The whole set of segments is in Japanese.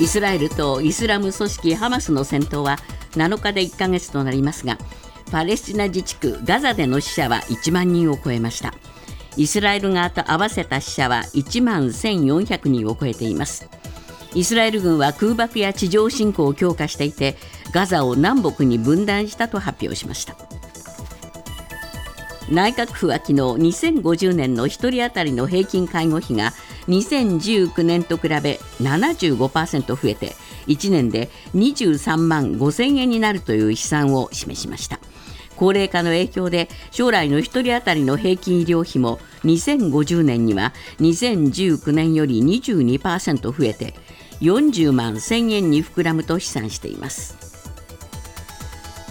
イスラエルとイスラム組織ハマスの戦闘は7日で1ヶ月となりますがパレスチナ自治区ガザでの死者は1万人を超えました。イスラエル側と合わせた死者は1万1400人を超えています。イスラエル軍は空爆や地上侵攻を強化していてガザを南北に分断したと発表しました。内閣府は昨日2050年の1人当たりの平均介護費が2019年と比べ75%増えて1年で23万5000円になるという試算を示しました。高齢化の影響で将来の1人当たりの平均医療費も2050年には2019年より22%増えて40万1000円に膨らむと試算しています。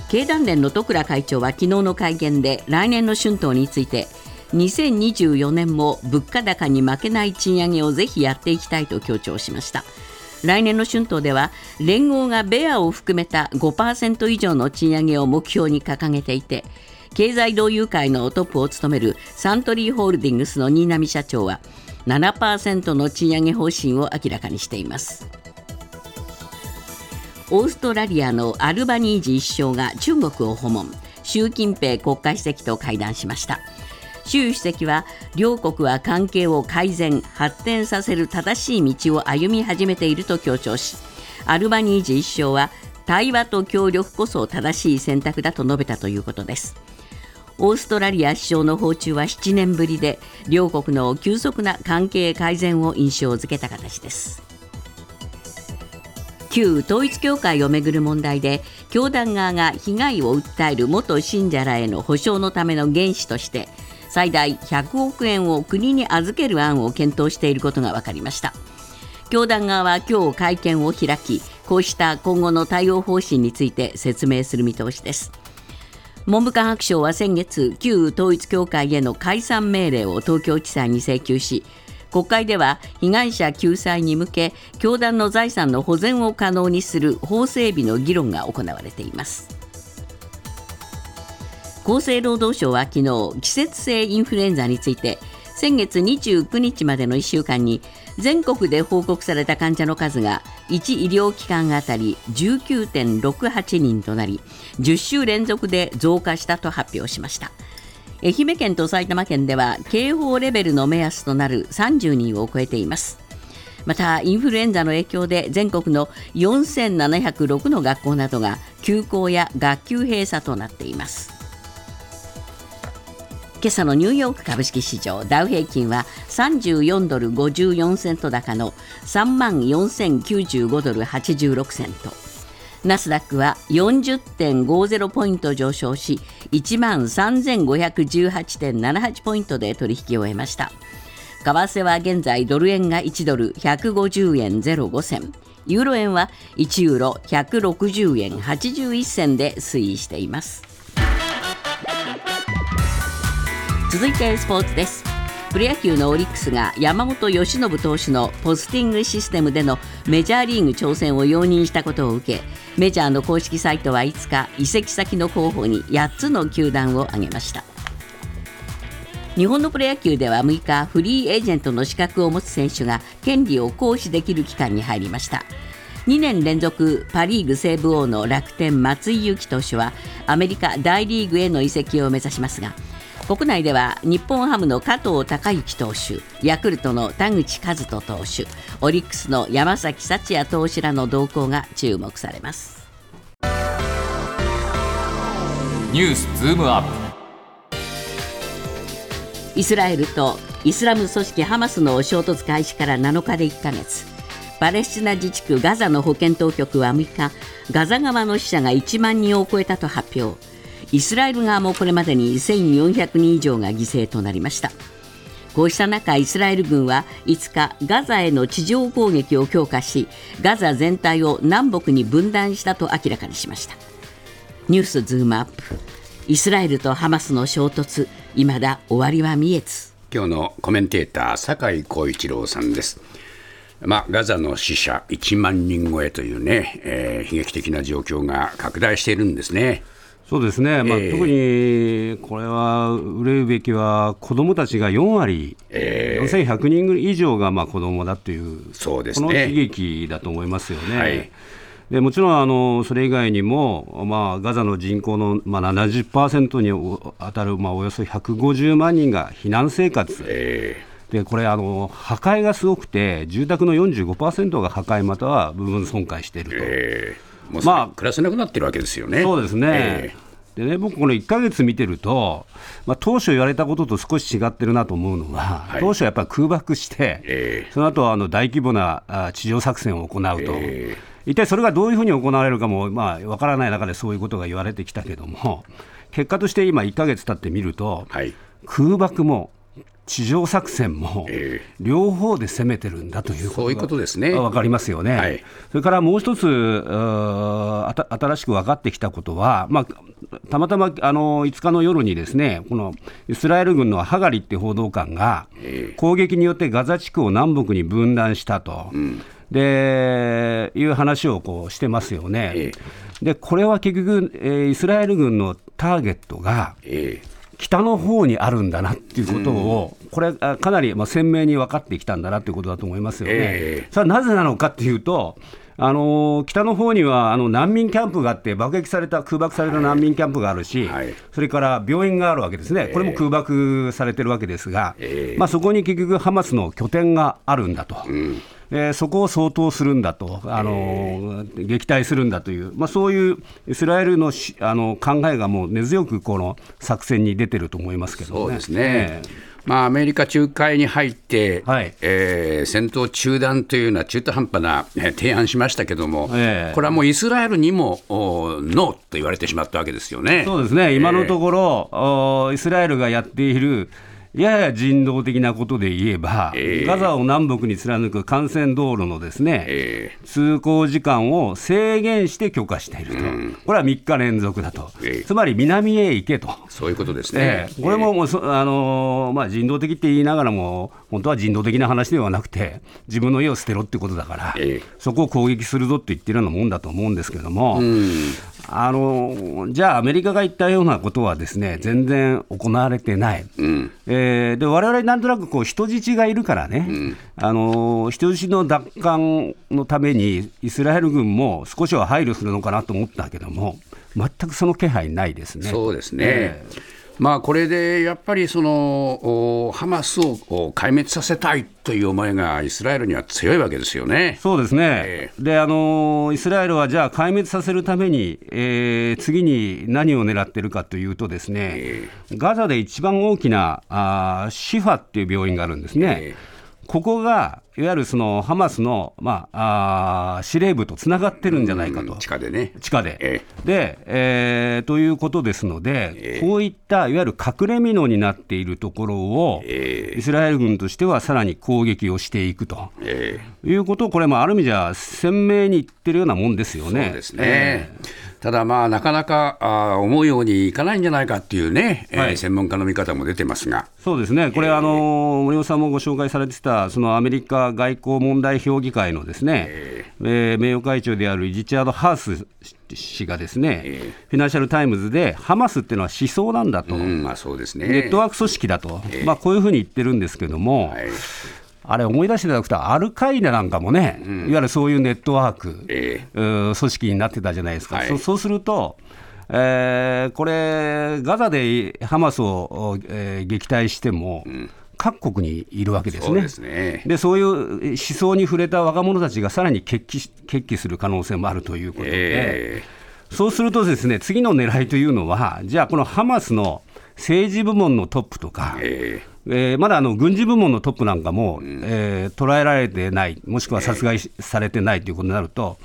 経団連の十倉会長は昨日の会見で来年の春闘について2024年も物価高に負けない賃上げをぜひやっていきたいと強調しました。来年の春闘では連合がベアを含めた5%以上の賃上げを目標に掲げていて経済同友会のトップを務めるサントリーホールディングスの新浪社長は7%の賃上げ方針を明らかにしています。オーストラリアのアルバニージー首相が中国を訪問。習近平国家主席と会談しました。習主席は両国は関係を改善発展させる正しい道を歩み始めていると強調しアルバニージー首相は対話と協力こそ正しい選択だと述べたということです。オーストラリア首相の訪中は7年ぶりで両国の急速な関係改善を印象づけた形です。旧統一教会をめぐる問題で教団側が被害を訴える元信者らへの補償のための原資として最大100億円を国に預ける案を検討していることが分かりました。教団側は今日会見を開きこうした今後の対応方針について説明する見通しです。文部科学省は先月旧統一教会への解散命令を東京地裁に請求し国会では被害者救済に向け教団の財産の保全を可能にする法整備の議論が行われています。厚生労働省は昨日季節性インフルエンザについて先月29日までの1週間に全国で報告された患者の数が1医療機関あたり19.68人となり10週連続で増加したと発表しました。愛媛県と埼玉県では警報レベルの目安となる30人を超えています。またインフルエンザの影響で全国の4706の学校などが休校や学級閉鎖となっています。今朝のニューヨーク株式市場ダウ平均は34ドル54セント高の3万4095ドル86セント。ナスダックは40.50ポイント上昇し1万3518.78ポイントで取引を終えました。為替は現在ドル円が1ドル150円05銭。ユーロ円は1ユーロ160円81銭で推移しています。続いてスポーツです。プロ野球のオリックスが山本由伸投手のポスティングシステムでのメジャーリーグ挑戦を容認したことを受けメジャーの公式サイトは5日移籍先の候補に8つの球団を挙げました。日本のプロ野球では6日フリーエージェントの資格を持つ選手が権利を行使できる期間に入りました。2年連続パ・リーグ西武王の楽天松井裕樹投手はアメリカ大リーグへの移籍を目指しますが国内では日本ハムの加藤隆之投手ヤクルトの田口和人投手オリックスの山崎幸也投手らの動向が注目されます。ニュースズームアップ。イスラエルとイスラム組織ハマスの衝突開始から7日で1ヶ月。パレスチナ自治区ガザの保健当局は6日ガザ側の死者が1万人を超えたと発表イスラエル側もこれまでに1400人以上が犠牲となりました。こうした中イスラエル軍は5日ガザへの地上攻撃を強化しガザ全体を南北に分断したと明らかにしました。ニュースズームアップ。イスラエルとハマスの衝突いまだ終わりは見えず。今日のコメンテーター酒井光一郎さんです。まあ、ガザの死者1万人超えというね、えー、悲劇的な状況が拡大しているんですね。そうですね、まあええ特にこれは憂うべきは、子どもたちが4割、ええ。4100人以上がまあ子どもだという、そうですね。この悲劇だと思いますよね。はい。でもちろんあのそれ以外にも、まあ、ガザの人口の、まあ、70%に当たる、まあ、およそ150万人が避難生活、えでこれあの、破壊がすごくて、住宅の45%が破壊または部分損壊していると。ーえ。ーまあまあ、暮らせなくなってるわけですよね。そうですね。えでね、僕、この1ヶ月見てると、まあ、当初言われたことと少し違ってるなと思うのは、い。当初やっぱり空爆して、えその後あの大規模なあ地上作戦を行うと、え一体それがどういうふうに行われるかも、まあ、分からない中でそういうことが言われてきたけども、結果として今、1ヶ月経ってみると、はい。空爆も地上作戦もええ。両方で攻めてるんだということそういうことですね。分かりますよね、はい。それからもう一つ、新しく分かってきたことは、まあ、たまたまあの5日の夜にですねこのイスラエル軍のハガリって報道官が、攻撃によってガザ地区を南北に分断したと。でいう話をこうしてますよね、えでこれは結局、えーイスラエル軍のターゲットが、え北の方にあるんだなっていうことを、これ、あかなりまあ鮮明に分かってきたんだなということだと思いますよね。ええ。それはなぜなのかっていうと、あのー北の方にはあの難民キャンプがあって、爆撃された、空爆された難民キャンプがあるし、はい。それから病院があるわけですね、これも空爆されてるわけですが、ええ。まあ、そこに結局、ハマスの拠点があるんだと。えーそこを相当するんだと、あのー撃退するんだという、まあ、そういうイスラエルのしあの考えがもう根強くこの作戦に出てると思いますけどね。そうですねえ。まあ、アメリカ仲介に入って、はいえー戦闘中断というのは中途半端なえー提案しましたけども、ええこれはもうイスラエルにもおノーと言われてしまったわけですよね。そうですね、今のところ、おイスラエルがやっている、やや人道的なことで言えば、ええ。ガザを南北に貫く幹線道路のですね、え通行時間を制限して許可していると、これは3日連続だと、ええ。つまり南へ行けと。そういうことですね。え。え。これももうそ、あのーまあ、人道的って言いながらも、本当は人道的な話ではなくて、自分の家を捨てろってことだから、ええ。そこを攻撃するぞって言ってるようなもんだと思うんですけども、あのーじゃあ、アメリカが言ったようなことはですね全然行われてない、うん。えーで我々なんとなくこう人質がいるからね、あのー人質の奪還のためにイスラエル軍も少しは配慮するのかなと思ったけども、全くその気配ないですね。そうですね。えまあ、これでやっぱりそのおハマスをお壊滅させたいという思いがイスラエルには強いわけですよね。そうですね、えであのーイスラエルはじゃあ、壊滅させるために、えー次に何を狙ってるかというと、ですね、えガザで一番大きなあーシファっていう病院があるんですね。えここがいわゆるそのハマスの、まあ、あー司令部とつながってるんじゃないかと、地下でね。地下で。えで、えーということですので、ええこういったいわゆる隠れ蓑になっているところを、えイスラエル軍としてはさらに攻撃をしていくと。えいうことを、これもある意味じゃ鮮明に言ってるようなもんですよね。そうですね。ただまあ、なかなかあー思うようにいかないんじゃないかっていうね、えーはい専門家の見方も出てますが、そうですね、これ、あの森本さんもご紹介されてた、そのアメリカ外交問題評議会のですね、えー名誉会長であるリチャード・ハース氏がですね、えフィナンシャル・タイムズで、ハマスっていうのは思想なんだと、うん、まあそうですね。ネットワーク組織だと、まあ、こういうふうに言ってるんですけども、はい。あれ、思い出していただくと、アルカイダなんかもね、いわゆるそういうネットワーク、えうー組織になってたじゃないですか、はい。そそうすると、えーこれ、ガザでハマスを、えー撃退しても、各国にいるわけですね。そうですね。でそういう思想に触れた若者たちがさらに決起し決起する可能性もあるということで、えそうするとですね次の狙いというのは、じゃあ、このハマスの政治部門のトップとか、ええーまだあの軍事部門のトップなんかも、えー捉えられてない、もしくは殺害しされてないということになると、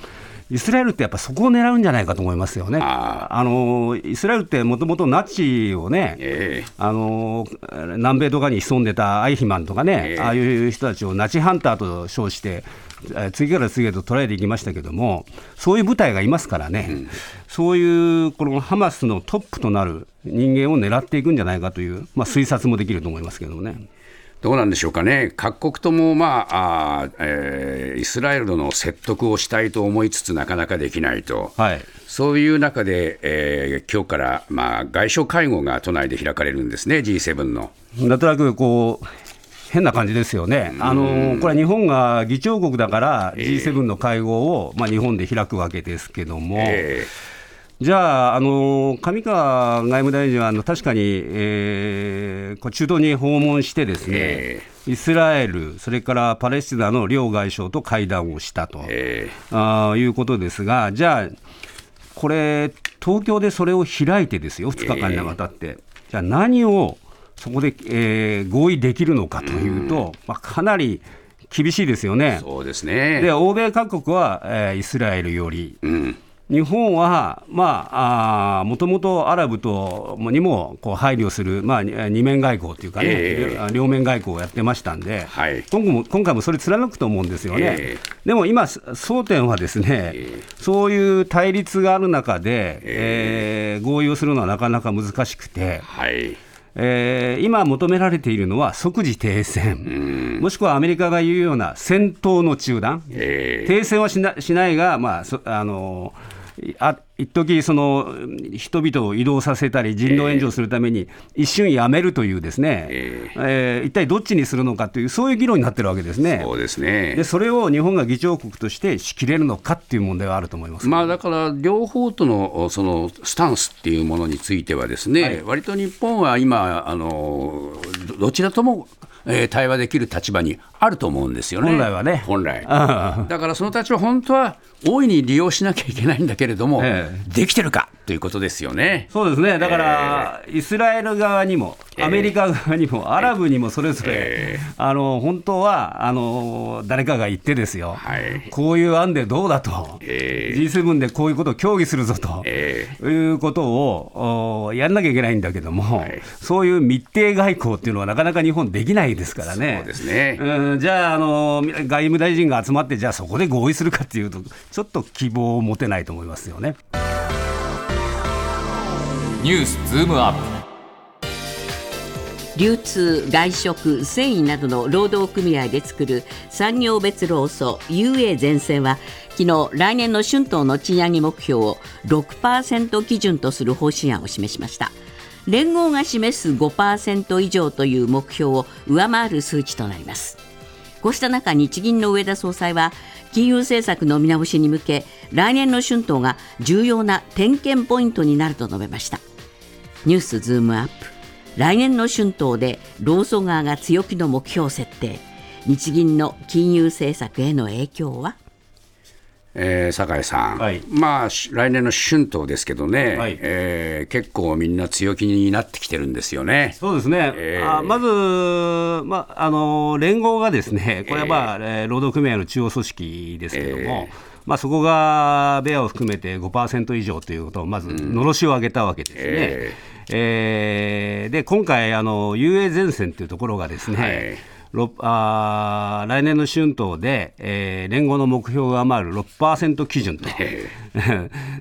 イスラエルってやっぱそこを狙うんじゃないかと思いますよね。ああのイスラエルってもともとナチをね、えあの南米とかに潜んでたアイヒマンとかね、ええああいう人たちをナチハンターと称して、えー次から次へと捉えていきましたけども、そういう部隊がいますからね、そういうこのハマスのトップとなる人間を狙っていくんじゃないかという、まあ、推察もできると思いますけどもね。どうなんでしょうかね、各国とも、まああーえーイスラエルの説得をしたいと思いつつ、なかなかできないと、はい。そういう中で、えー、今日から、まあ、外相会合が都内で開かれるんですね、G7 の。なんとなくこう変な感じですよね、あのこれは日本が議長国だから、G7 の会合を、まあ、日本で開くわけですけども。えーじゃあ、あの上川外務大臣はあの確かに、えー、中東に訪問して、ですね、えー、イスラエル、それからパレスチナの両外相と会談をしたと、えー、あいうことですが、じゃあ、これ、東京でそれを開いてですよ、2日間にわたって、えー、じゃあ何をそこで、えー、合意できるのかというと、まあ、かなり厳しいですよね。そうですね。で欧米各国は、えー、イスラエルより、うん日本は、まあ、もともとアラブとにもこう配慮する、まあ、二面外交というかね、えー、両面外交をやってましたんで、はい、今後も今回もそれ貫くと思うんですよね。えー、でも今、争点はですね、えー、そういう対立がある中で、えー、合意をするのはなかなか難しくて。はい。えー、今求められているのは即時停戦、もしくはアメリカが言うような戦闘の中断、えー、停戦はしなしないが、まああのーあ一時その人々を移動させたり、人道援助するために、一瞬やめるというですね、えー、えー、一体どっちにするのかという、そういう議論になってるわけですね。そうですねでそれを日本が議長国としてしきれるのかっていう問題はあると思います、まあ、だから、両方とのそのスタンスっていうものについては、ですね、はい、割と日本は今あの、どちらともえー、対話できる立場にあると思うんですよね。本来はね。本来。だからその立場、本当は大いに利用しなきゃいけないんだけれども、えー、できてるかということですよね。そうですね。だから、えー、イスラエル側にも、アメリカ側にも、アラブにもそれぞれ、えー、あの本当はあの誰かが言ってですよ、はい、こういう案でどうだと、えー、G7 でこういうことを協議するぞと、えー、いうことをやんなきゃいけないんだけども、はい、そういう密偵外交っていうのはなかなか日本できないですからね。そうですね。うん、じゃああの外務大臣が集まってじゃあそこで合意するかっていうとちょっと希望を持てないと思いますよね。ニュースズームアップ。流通、外食、繊維などの労働組合で作る産業別労組 UA 全線は昨日来年の春闘の賃上げ目標を6%基準とする方針案を示しました連合が示す5%以上という目標を上回る数値となりますこうした中日銀の上田総裁は金融政策の見直しに向け来年の春闘が重要な点検ポイントになると述べました。ニュースズームアップ。来年の春闘で労組側が強気の目標設定。日銀の金融政策への影響は？えー、酒井さん、はい、まあ、来年の春闘ですけどね、はい、えー、結構みんな強気になってきてるんですよね。そうですね、えー、あまず、まあ、あの連合がですね、これは、まあえー、労働組合の中央組織ですけれども、えー、まあ、そこがベアを含めて5%以上ということを、まずのろしを上げたわけですね。えー。えー、で今回、あの UA 前線というところがですね、はい、あ来年の春闘で、えー、連合の目標が上回る6%基準と、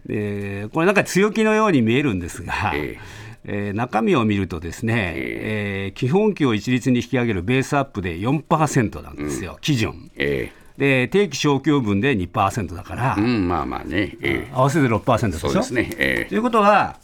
えー、これなんか強気のように見えるんですが。えーえー、中身を見るとですね、えー、基本給を一律に引き上げるベースアップで4%なんですよ、うん、基準。えー、で定期昇給分で2%だから、うん、まあまあね、えー、合わせて6%でしょ？そうですね、えー、ということは、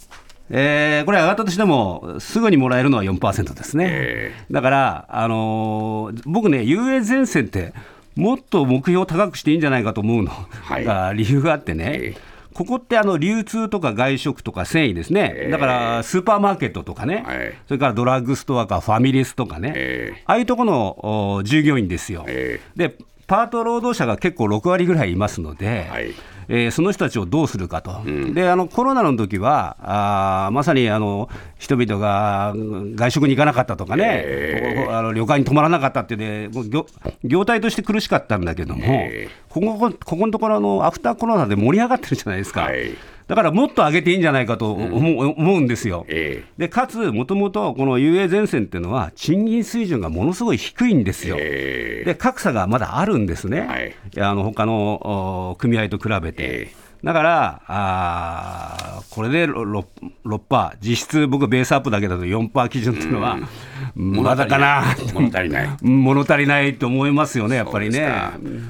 えー、これ上がったとしても、すぐにもらえるのは4%ですね。えー、だから、あのー、僕ね、UA 前線って、もっと目標を高くしていいんじゃないかと思うの。が、理由があってね。えーここってあの流通とか外食とか繊維ですね、だからスーパーマーケットとかね、はい、それからドラッグストアかファミレスとかね、えー、ああいうところの従業員ですよ。えー、でパート労働者が結構6割ぐらいいますので、はい、えー、その人たちをどうするかと、うん、であのコロナの時はあまさにあの人々が外食に行かなかったとかね、えー、あの旅館に泊まらなかったってで業業態として苦しかったんだけども、えー、ここここのところのアフターコロナで盛り上がってるじゃないですか。はいだからもっと上げていいんじゃないかと思う,、んですよ。えー、でかつ、もともとこの UA 前線っていうのは、賃金水準がものすごい低いんですよ。えー、で格差がまだあるんですね、はい、あの他の組合と比べて。えーだから、あこれで 6%, 6%実質、僕、ベースアップだけだと4%基準っていうのは、まだかな、物足りない。物足りない。と思いますよね、やっぱりね。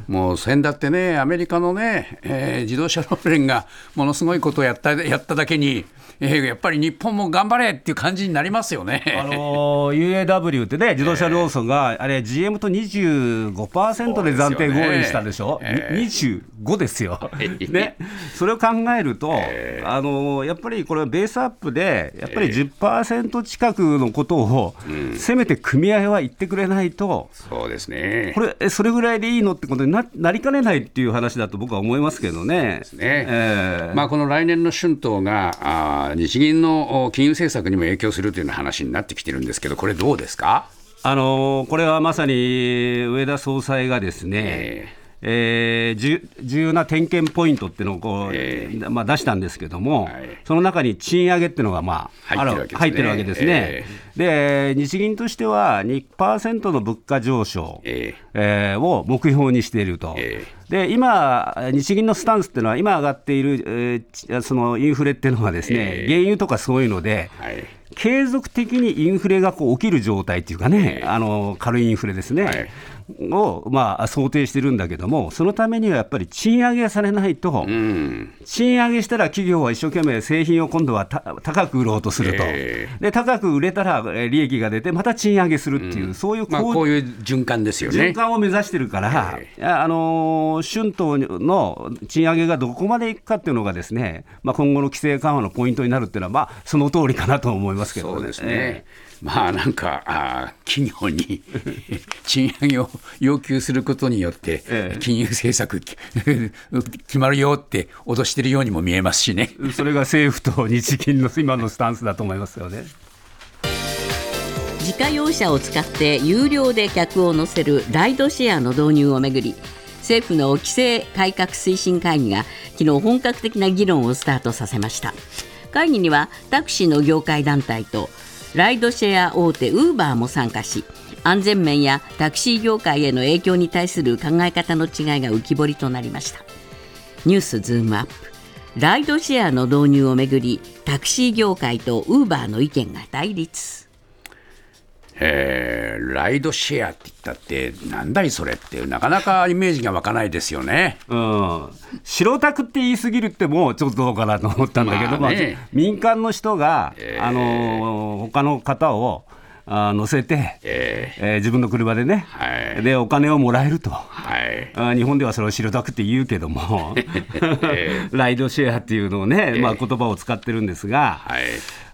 もう先だってね、アメリカのね、えー、自動車労連がものすごいことをやったやっただけに、えー、やっぱり日本も頑張れっていう感じになりますよね。あのー、UAW ってね、自動車労組が、あれ、GM と25%で暫定合意したでしょ、えー、25ですよ、ね、それを考えると、えー、あのー、やっぱりこれ、ベースアップで、やっぱり10%近くのことを、せめて組合は言ってくれないと、そうですね。これ、それぐらいでいいのってことにななりかねないっていう話だと僕は思いますけどね。ね。えー、まあ、この来年の春闘があ日銀の金融政策にも影響するというような話になってきてるんですけど、これ、どうですか？あのこれはまさに上田総裁がですね、えーえー、重要な点検ポイントっていうのをこう、えー、まあ、出したんですけども、はい、その中に賃上げっていうのが、まあ、入ってるわけですね。えー、で日銀としては2%の物価上昇、えー、えー、を目標にしていると。で今、日銀のスタンスっていうのは、今上がっている、えー、そのインフレっていうのはですね、原油とかそういうので、はい継続的にインフレがこう起きる状態っていうかね、あの軽いインフレですね、はい、を、まあ、想定してるんだけども、そのためにはやっぱり賃上げされないと、うん、賃上げしたら企業は一生懸命製品を今度は高く売ろうとすると、えー、で高く売れたら利益が出て、また賃上げするっていう、うん、そういうこう,、まあ、こういう循環ですよね。循環を目指してるから、えー、あの春闘の賃上げがどこまでいくかっていうのが、ですね、まあ、今後の規制緩和のポイントになるっていうのは、まあ、その通りかなと思いますけどね。そうですね、えーまあなんかあ企業に 賃上げを要求することによって、金融政策 決まるよって脅してるようにも見えますしね。それが政府と日銀の 今のスタンスだと思いますよね。自家用車を使って有料で客を乗せるライドシェアの導入をめぐり政府の規制改革推進会議が昨日本格的な議論をスタートさせました会議にはタクシーの業界団体とライドシェア大手ウーバーも参加し安全面やタクシー業界への影響に対する考え方の違いが浮き彫りとなりました。ニュースズームアップ。ライドシェアの導入をめぐりタクシー業界とウーバーの意見が対立。えー、ライドシェアって言ったって、なんだいそれって、なかなかイメージが湧かないですよね。うん、白タクって言い過ぎるってもちょっとどうかなと思ったんだけど、まあね、民間の人が、えー、あの他の方をあ乗せて、えー、えー、自分の車でね、はい、でお金をもらえると、はい、あ日本ではそれを白タクって言うけども、ライドシェアっていうのをね、まあ、言葉を使ってるんですが。はい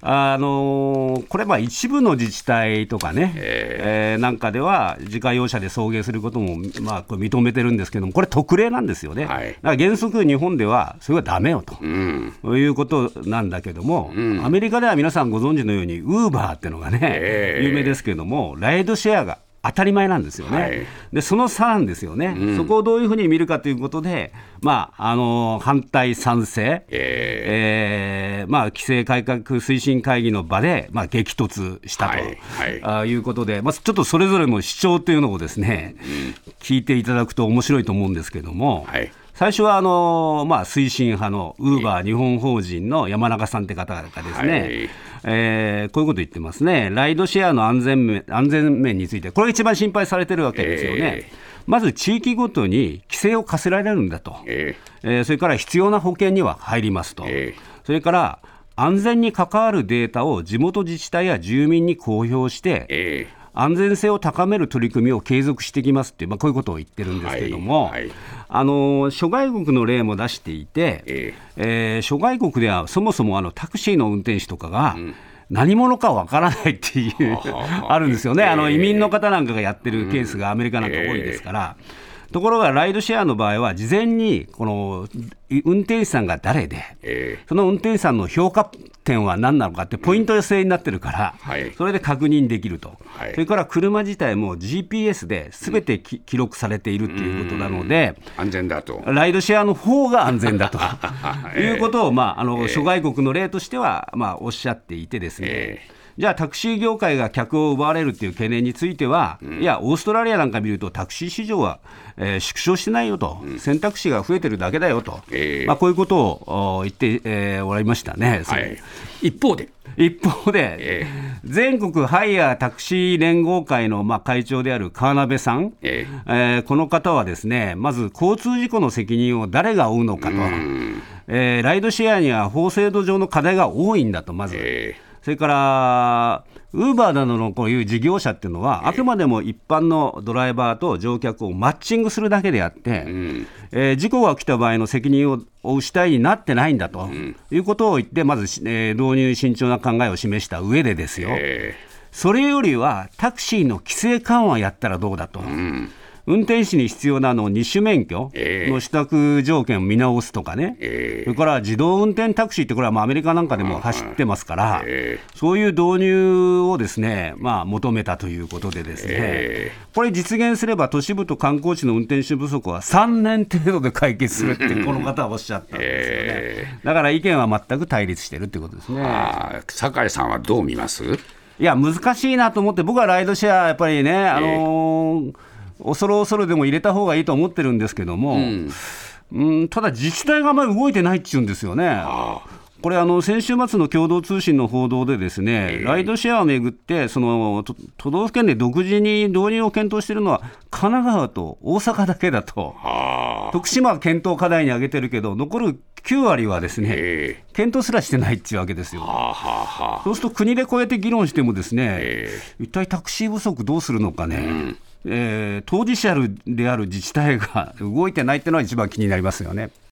あのこれ、まあ一部の自治体とかね、えー、えー、なんかでは、自家用車で送迎することも、まあ、これ認めてるんですけども、これ、特例なんですよね、はい、だから原則、日本ではそれはだめよと、うん、いうことなんだけども、うん、アメリカでは皆さんご存知のように、ウーバーっていうのがね、えー、有名ですけども、ライドシェアが当たり前なんですよね、はい、でその差なんですよね、うん、そこをどういうふうに見るかということで、まあ、あの反対、賛成、えー、えー、まあ、規制改革推進会議の場で、まあ、激突したと、はいはい、いうことで、まあ、ちょっとそれぞれの主張というのをですね、うん、聞いていただくと面白いと思うんですけども。はい最初はあの、まあ、推進派のウーバー日本法人の山中さんって方がですね、はい。えー、こういうこと言ってますね、ライドシェアの安全面安全面について、これが一番心配されてるわけですよね。えー、まず地域ごとに規制を課せられるんだと、えー、えー、それから必要な保険には入りますと、えー、それから安全に関わるデータを地元自治体や住民に公表して、えー安全性を高める取り組みを継続していきますって、まあ、こういうことを言ってるんですけれども、はいはい、あの諸外国の例も出していて、えー、えー、諸外国ではそもそもあのタクシーの運転手とかが、うん何者かわからないっていうあるんですよね、あの移民の方なんかがやってるケースがアメリカなんか多いですから。ところがライドシェアの場合は、事前にこの運転手さんが誰で、えー、その運転手さんの評価点は何なのかって、ポイント制になってるから、うんはい、それで確認できると、はい、それから車自体も GPS ですべて、うん、記録されているということなので、安全だと。ライドシェアの方が安全だと い。うことを、まあ、あの諸外国の例としては、まあ、おっしゃっていてですね。えーじゃあタクシー業界が客を奪われるっていう懸念については、いや、オーストラリアなんか見ると、タクシー市場は、えー縮小してないよと、選択肢が増えてるだけだよと、ええまあ、こういうことをお言って、えーおられましたね。そはい、一方で、一方で、え全国ハイヤータクシー連合会のまあ会長である川辺さん、ええーこの方はですねまず交通事故の責任を誰が負うのかと、えーライドシェアには法制度上の課題が多いんだと、まず。えそれから、ウーバーなどのこういう事業者っていうのは、あくまでも一般のドライバーと乗客をマッチングするだけであって、えー事故が起きた場合の責任を負う主体になってないんだと、いうことを言って、まず、えー導入に慎重な考えを示した上でですよ、えそれよりはタクシーの規制緩和やったらどうだと。運転手に必要なあの二種免許ええ。の取得条件を見直すとかね、えそれから自動運転タクシーって、これはまあアメリカなんかでも走ってますから、えそういう導入をですね、まあ、求めたということで、ですね、えこれ、実現すれば都市部と観光地の運転手不足は3年程度で解決するって、この方はおっしゃったんですよね。えだから意見は全く対立してるってことですね。酒井さんはどう見ます？いや、難しいなと思って、僕はライドシェア、やっぱりね、あのー恐る恐るでも入れた方がいいと思ってるんですけども、うん。ただ自治体があんまり動いてないっていうんですよね。これあの、先週末の共同通信の報道で、ですね、ライドシェアをめぐってその都、都道府県で独自に導入を検討しているのは、神奈川と大阪だけだと、あ。徳島は検討課題に挙げてるけど、残る9割はですね、え検討すらしてないっていうわけですよ。そうすると国でこうやって議論してもですね、え一体タクシー不足どうするのかね、えー当事者である自治体が動いてないっていうのは一番気になりますよね。